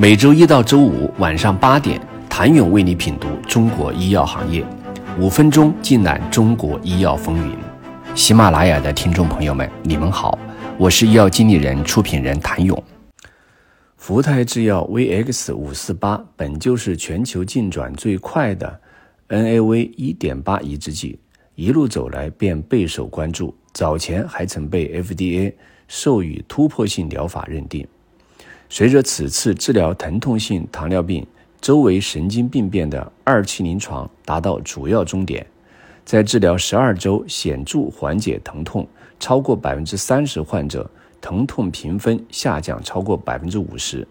每周一到周五晚上八点，谭勇为你品读中国医药行业，五分钟尽览中国医药风云。喜马拉雅的听众朋友们，你们好，我是医药经理人、出品人谭勇。福泰制药 VX 五四八本就是全球进展最快的 NAV 一点八抑制剂，一路走来便备受关注，早前还曾被 FDA 授予突破性疗法认定。随着此次治疗疼痛性糖尿病周围神经病变的二期临床达到主要终点，在治疗十二周显著缓解疼痛，超过百分之三十患者疼痛评分下降超过百分之五十，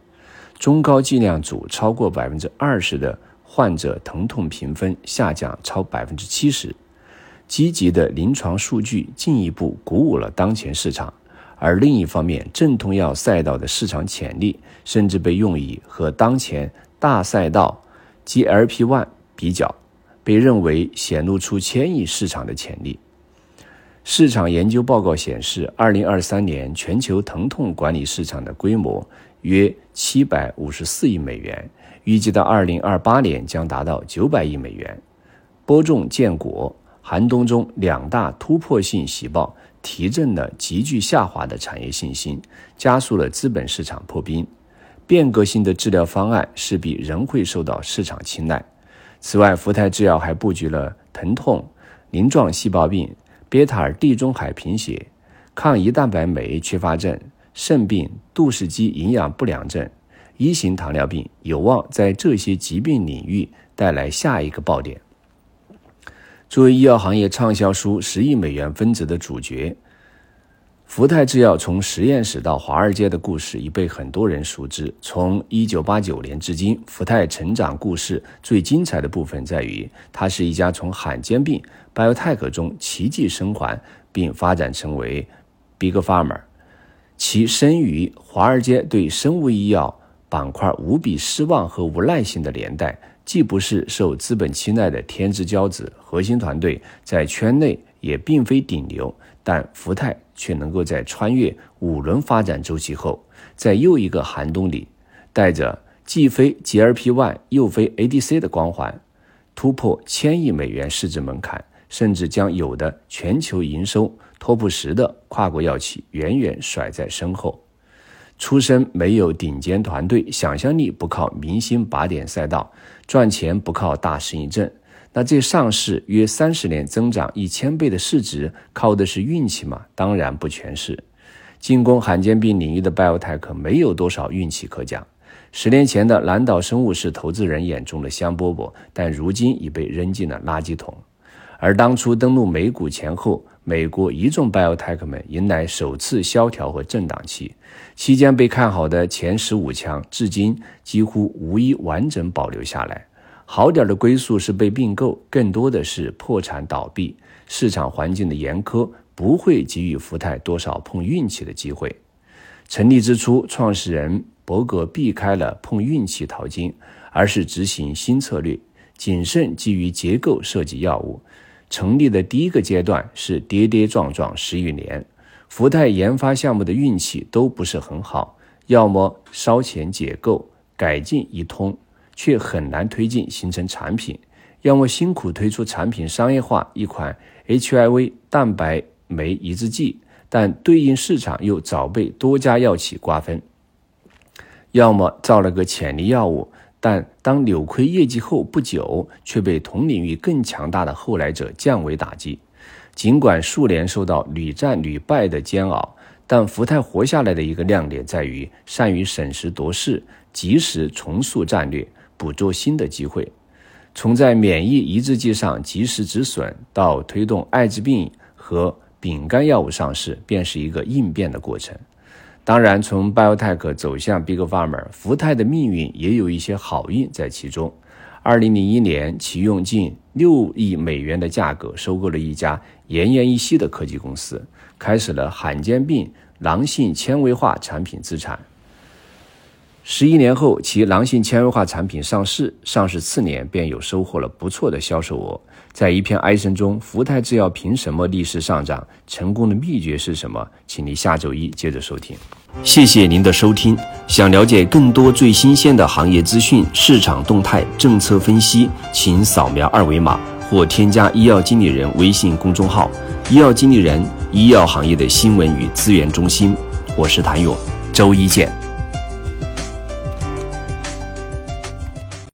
中高剂量组超过百分之二十的患者疼痛评分下降超百分之七十，积极的临床数据进一步鼓舞了当前市场。而另一方面，镇痛药赛道的市场潜力甚至被用以和当前大赛道 GLP-1 比较，被认为显露出千亿市场的潜力。市场研究报告显示，二零二三年全球疼痛管理市场的规模约七百五十四亿美元，预计到二零二八年将达到九百亿美元。播种建国，寒冬中两大突破性喜报。提振了急剧下滑的产业信心，加速了资本市场破冰。变革性的治疗方案势必仍会受到市场青睐。此外，福泰制药还布局了疼痛、鳞状细胞病、贝塔地中海贫血、抗胰蛋白酶缺乏症、肾病、杜氏肌营养不良症、一型糖尿病，有望在这些疾病领域带来下一个爆点。作为医药行业畅销书十亿美元分子的主角，福泰制药从实验室到华尔街的故事已被很多人熟知。从一九八九年至今，福泰成长故事最精彩的部分在于，它是一家从罕见病 biotech 中奇迹生还，并发展成为 big Farmer，。其生于华尔街对生物医药板块无比失望和无耐性的年代。既不是受资本青睐的天之骄子，核心团队在圈内也并非顶流，但福泰却能够在穿越五轮发展周期后，在又一个寒冬里，带着既非 GLP-1 又非 ADC 的光环，突破千亿美元市值门槛，甚至将有的全球营收 TOP 十的跨国药企远远甩在身后。出身没有顶尖团队，想象力不靠明星靶点赛道，赚钱不靠大生意挣，那这上市约三十年增长一千倍的市值，靠的是运气吗？当然不全是。进攻罕见病领域的 biotech 没有多少运气可讲。十年前的蓝岛生物是投资人眼中的香饽饽，但如今已被扔进了垃圾桶。而当初登陆美股前后，美国一众 biotech 们迎来首次萧条和震荡期，期间被看好的前十五强，至今几乎无一完整保留下来。好点的归宿是被并购，更多的是破产倒闭。市场环境的严苛不会给予福泰多少碰运气的机会。成立之初，创始人伯格避开了碰运气淘金，而是执行新策略，谨慎基于结构设计药物。成立的第一个阶段是跌跌撞撞十余年，福泰研发项目的运气都不是很好，要么烧钱解构改进一通，却很难推进形成产品；要么辛苦推出产品商业化一款 HIV 蛋白酶抑制剂，但对应市场又早被多家药企瓜分；要么造了个潜力药物。但当扭亏业绩后不久，却被同领域更强大的后来者降维打击。尽管数年受到屡战屡败的煎熬，但福泰活下来的一个亮点在于善于审时度势，及时重塑战略，捕捉新的机会。从在免疫抑制剂上及时止损，到推动艾滋病和丙肝药物上市，便是一个应变的过程。当然，从 biotech 走向 big Farmer，福泰的命运也有一些好运在其中。二零零一年，其用近六亿美元的价格收购了一家奄奄一息的科技公司，开始了罕见病囊性纤维化产品资产。十一年后，其狼性纤维化产品上市，上市次年便有收获了不错的销售额。在一片哀声中，福泰制药凭什么逆势上涨？成功的秘诀是什么？请您下周一接着收听。谢谢您的收听。想了解更多最新鲜的行业资讯、市场动态、政策分析，请扫描二维码或添加医药经理人微信公众号“医药经理人”——医药行业的新闻与资源中心。我是谭勇，周一见。